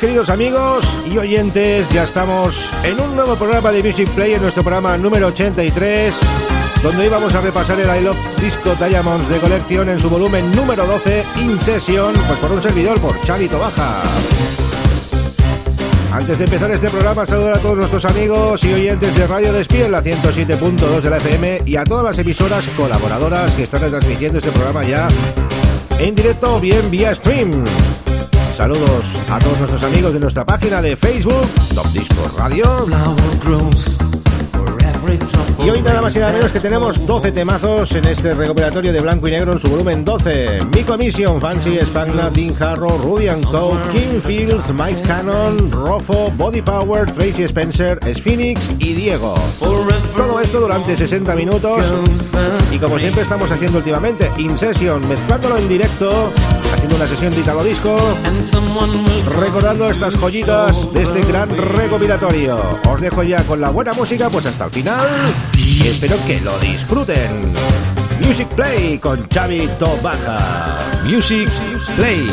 Queridos amigos y oyentes, ya estamos en un nuevo programa de Music Play, en nuestro programa número 83, donde íbamos a repasar el I Love Disco Diamonds de colección en su volumen número 12, In Session, pues por un servidor, por Chavito Baja. Antes de empezar este programa, saludar a todos nuestros amigos y oyentes de Radio Despiel, la 107.2 de la FM, y a todas las emisoras colaboradoras que están retransmitiendo este programa ya en directo o bien vía stream. Saludos a todos nuestros amigos de nuestra página de Facebook, Top Disco Radio. Y hoy nada más y nada menos que tenemos 12 temazos en este recopilatorio de blanco y negro en su volumen 12. Mi Commission, Fancy, Spagna, Dean Harrow, Rudy Co, King Fields, Mike Cannon, Rofo, Body Power, Tracy Spencer, Sphinx y Diego. Todo esto durante 60 minutos y como siempre estamos haciendo últimamente, in session, mezclándolo en directo, haciendo una sesión de Italo Disco, recordando estas joyitas de este gran recopilatorio. Os dejo ya con la buena música, pues hasta el final y espero que lo disfruten. Music Play con Xavi Tobaja. Music Play.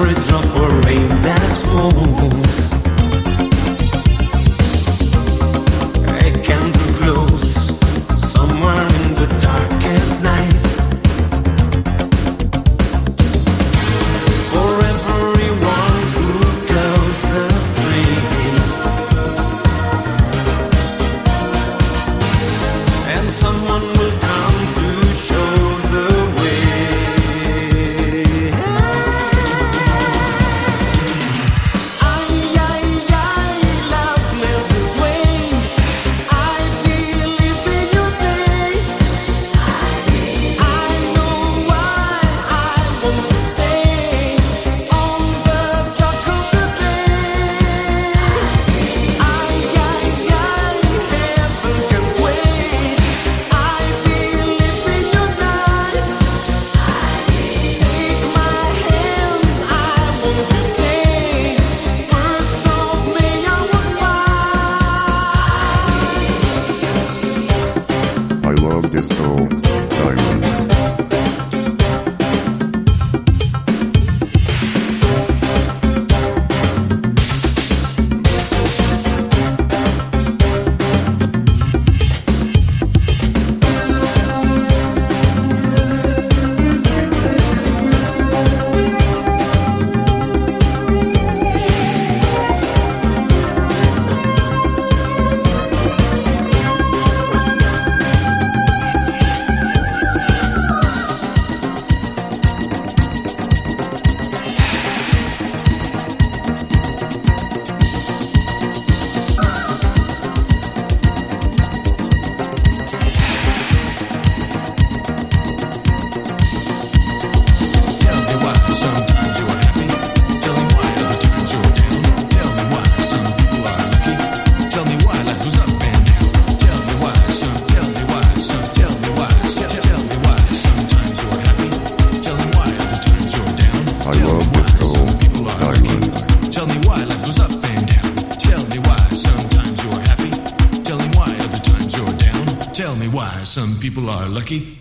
Every drop of rain that falls. Lucky.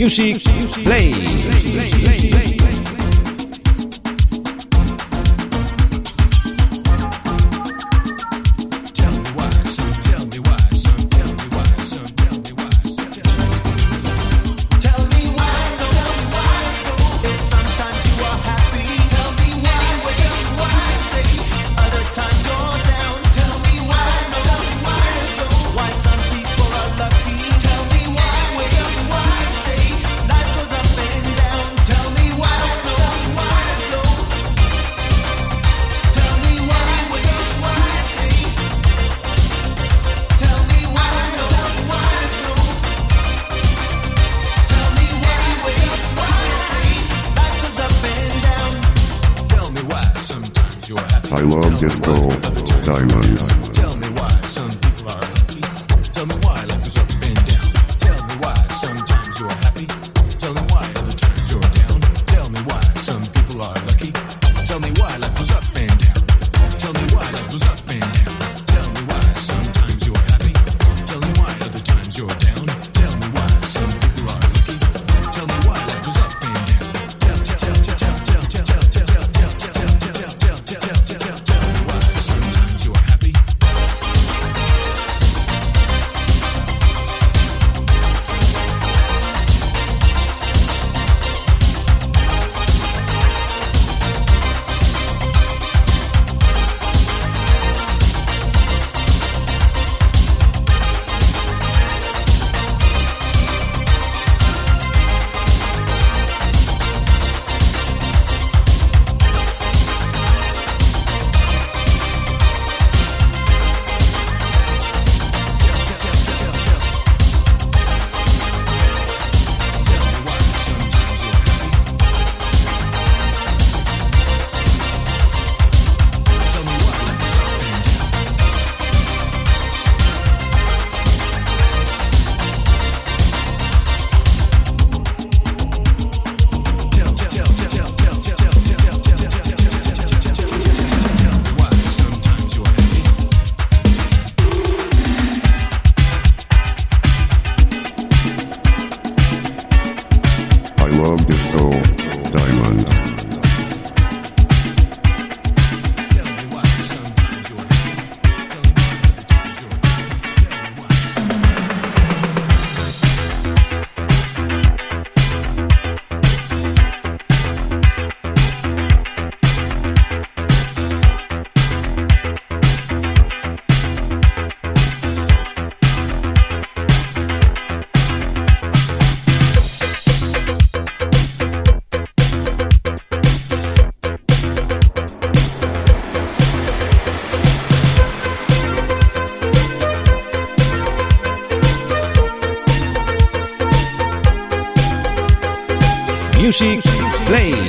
Music Play. Music Play.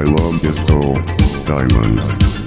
I love disco. Diamonds.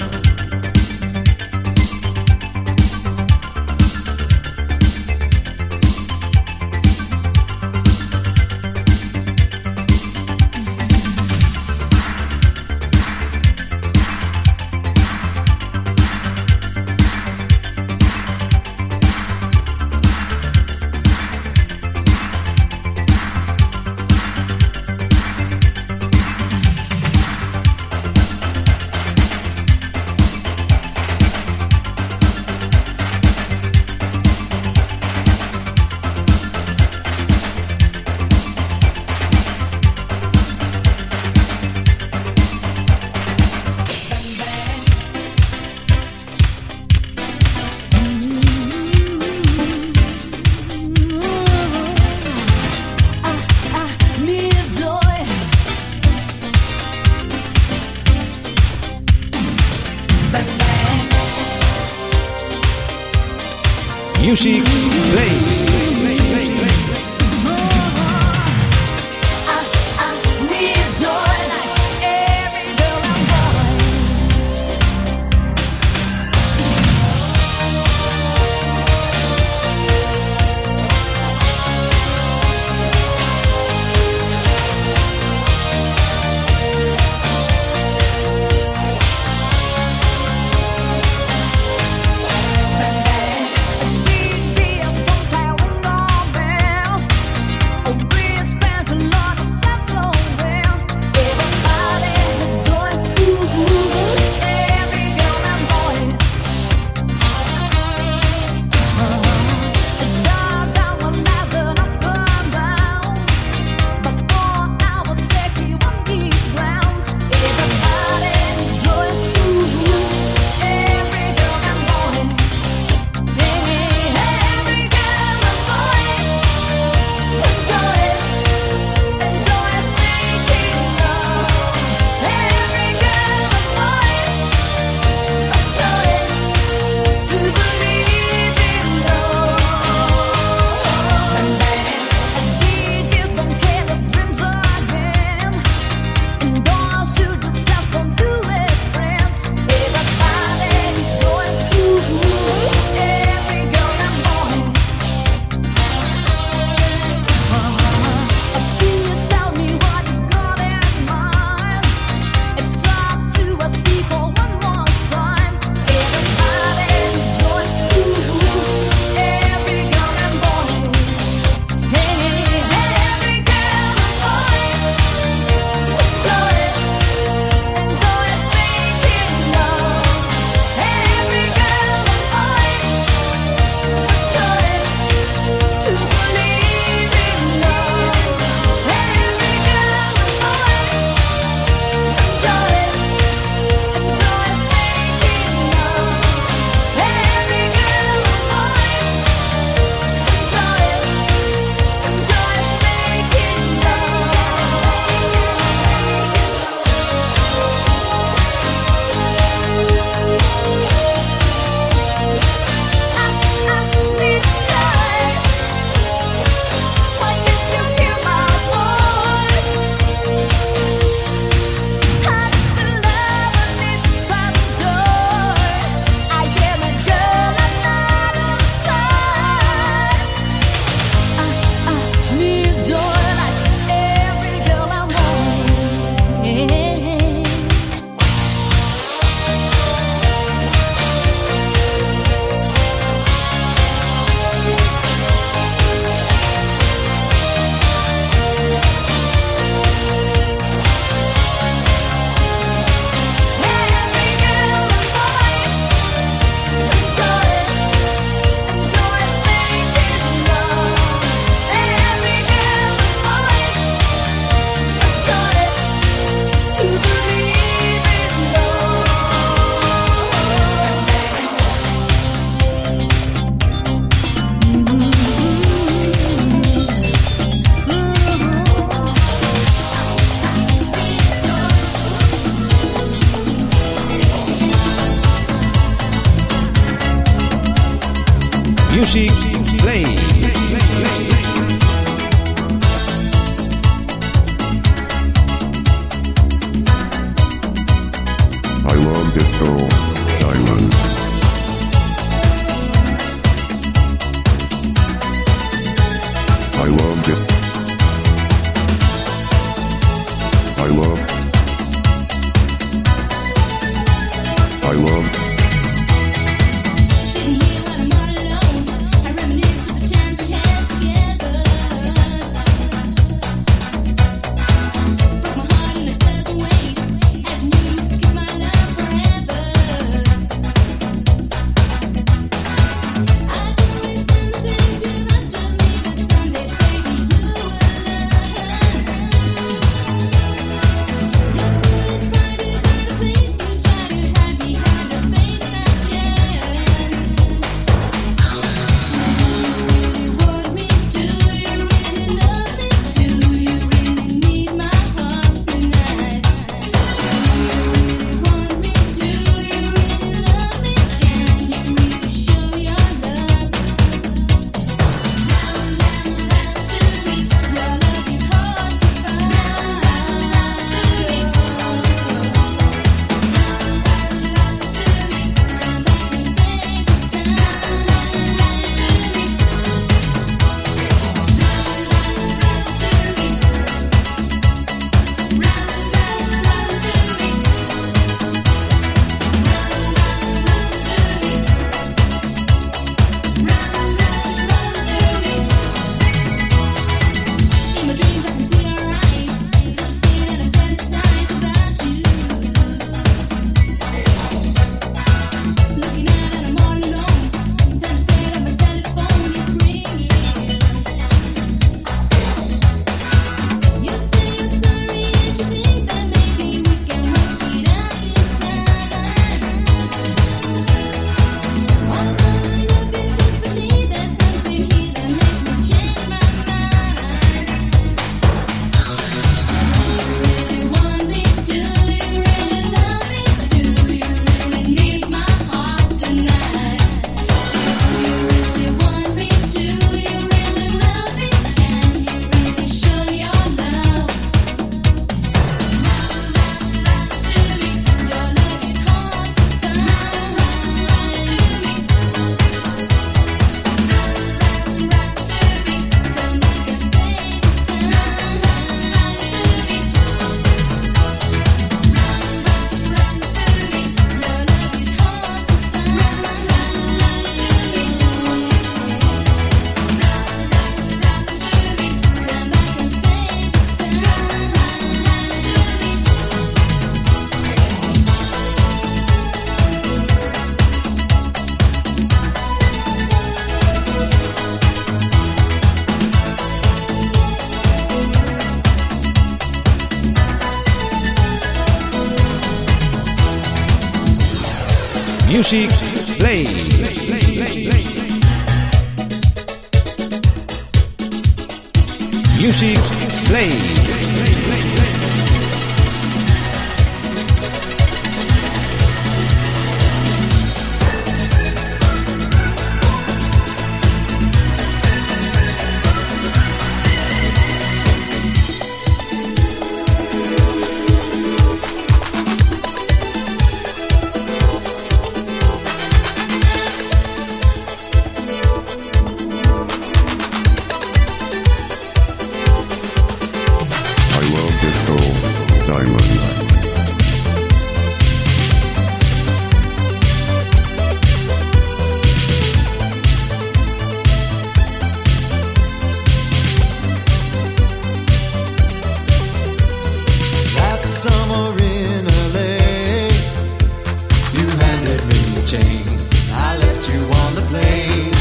chain. I left you on the plane,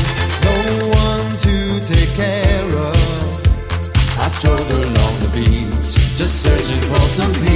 no one to take care of. I strolled along the beach, just searching for some peace.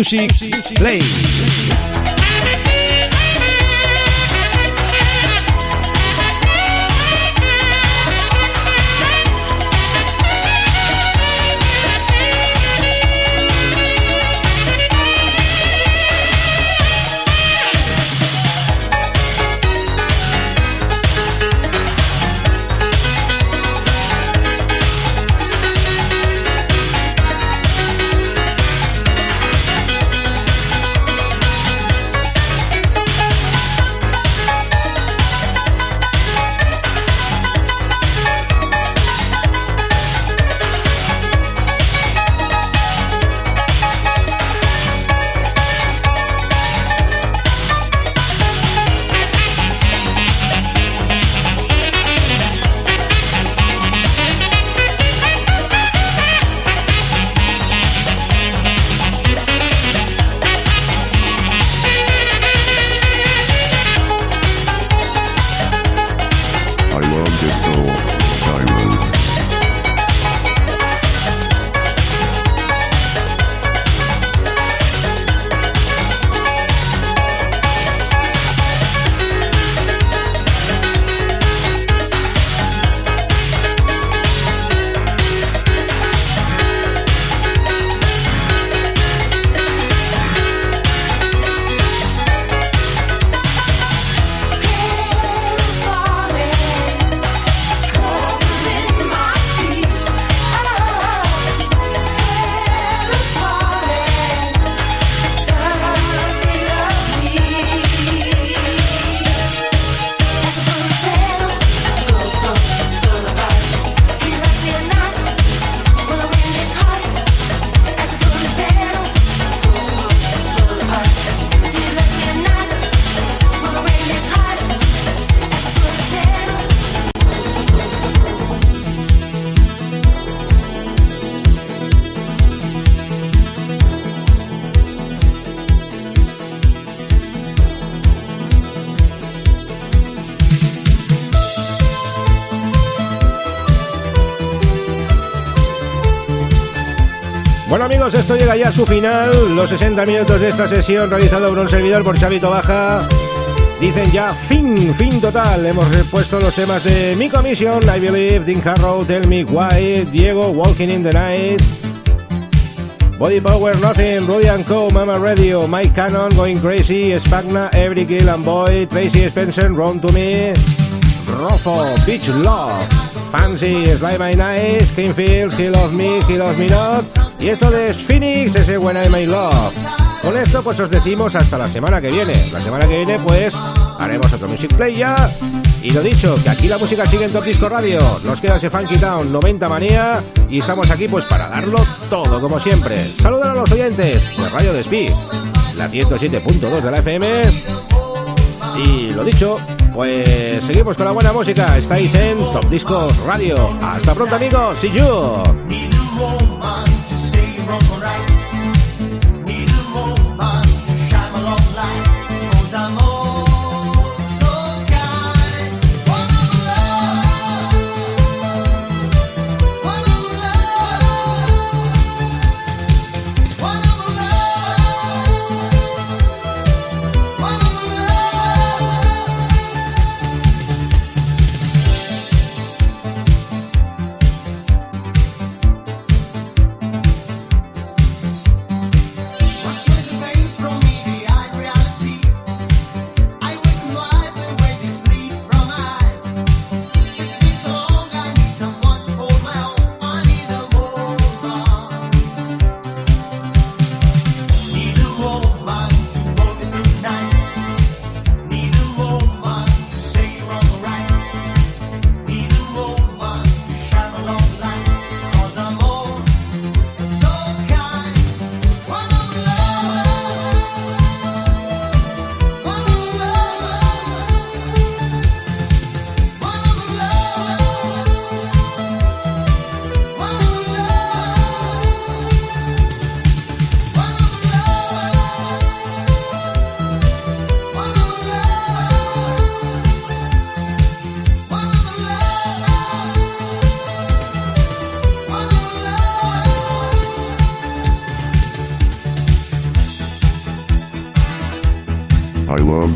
Music Play. Esto llega ya a su final, los 60 minutos de esta sesión realizado por un servidor por Chavito Baja. Dicen ya fin, fin total. Hemos puesto los temas de Mi Commission, I Believe, Dean Harrow, Tell Me Why, Diego, Walking in the Night, Body Power, Nothing, Rudy and Co, Mama Radio, Mike Cannon, Going Crazy, Spagna, Every Kill and Boy, Tracy Spencer, Run to Me, Rofo, Beach Love, Fancy, Slide My Nice, King Fields, He Loves Me, He Loves Me Not, y esto de Phoenix, ese When I My Love. Con esto pues os decimos hasta la semana que viene. La semana que viene pues haremos otro Music Play ya. Y lo dicho, que aquí la música sigue en Top Disco Radio. Nos queda ese Funky Town 90 Manía y estamos aquí pues para darlo todo como siempre. Saludos a los oyentes de Radio Despí, la 107.2 de la FM. Y lo dicho, pues seguimos con la buena música. Estáis en Top Disco Radio. Hasta pronto amigos, see you.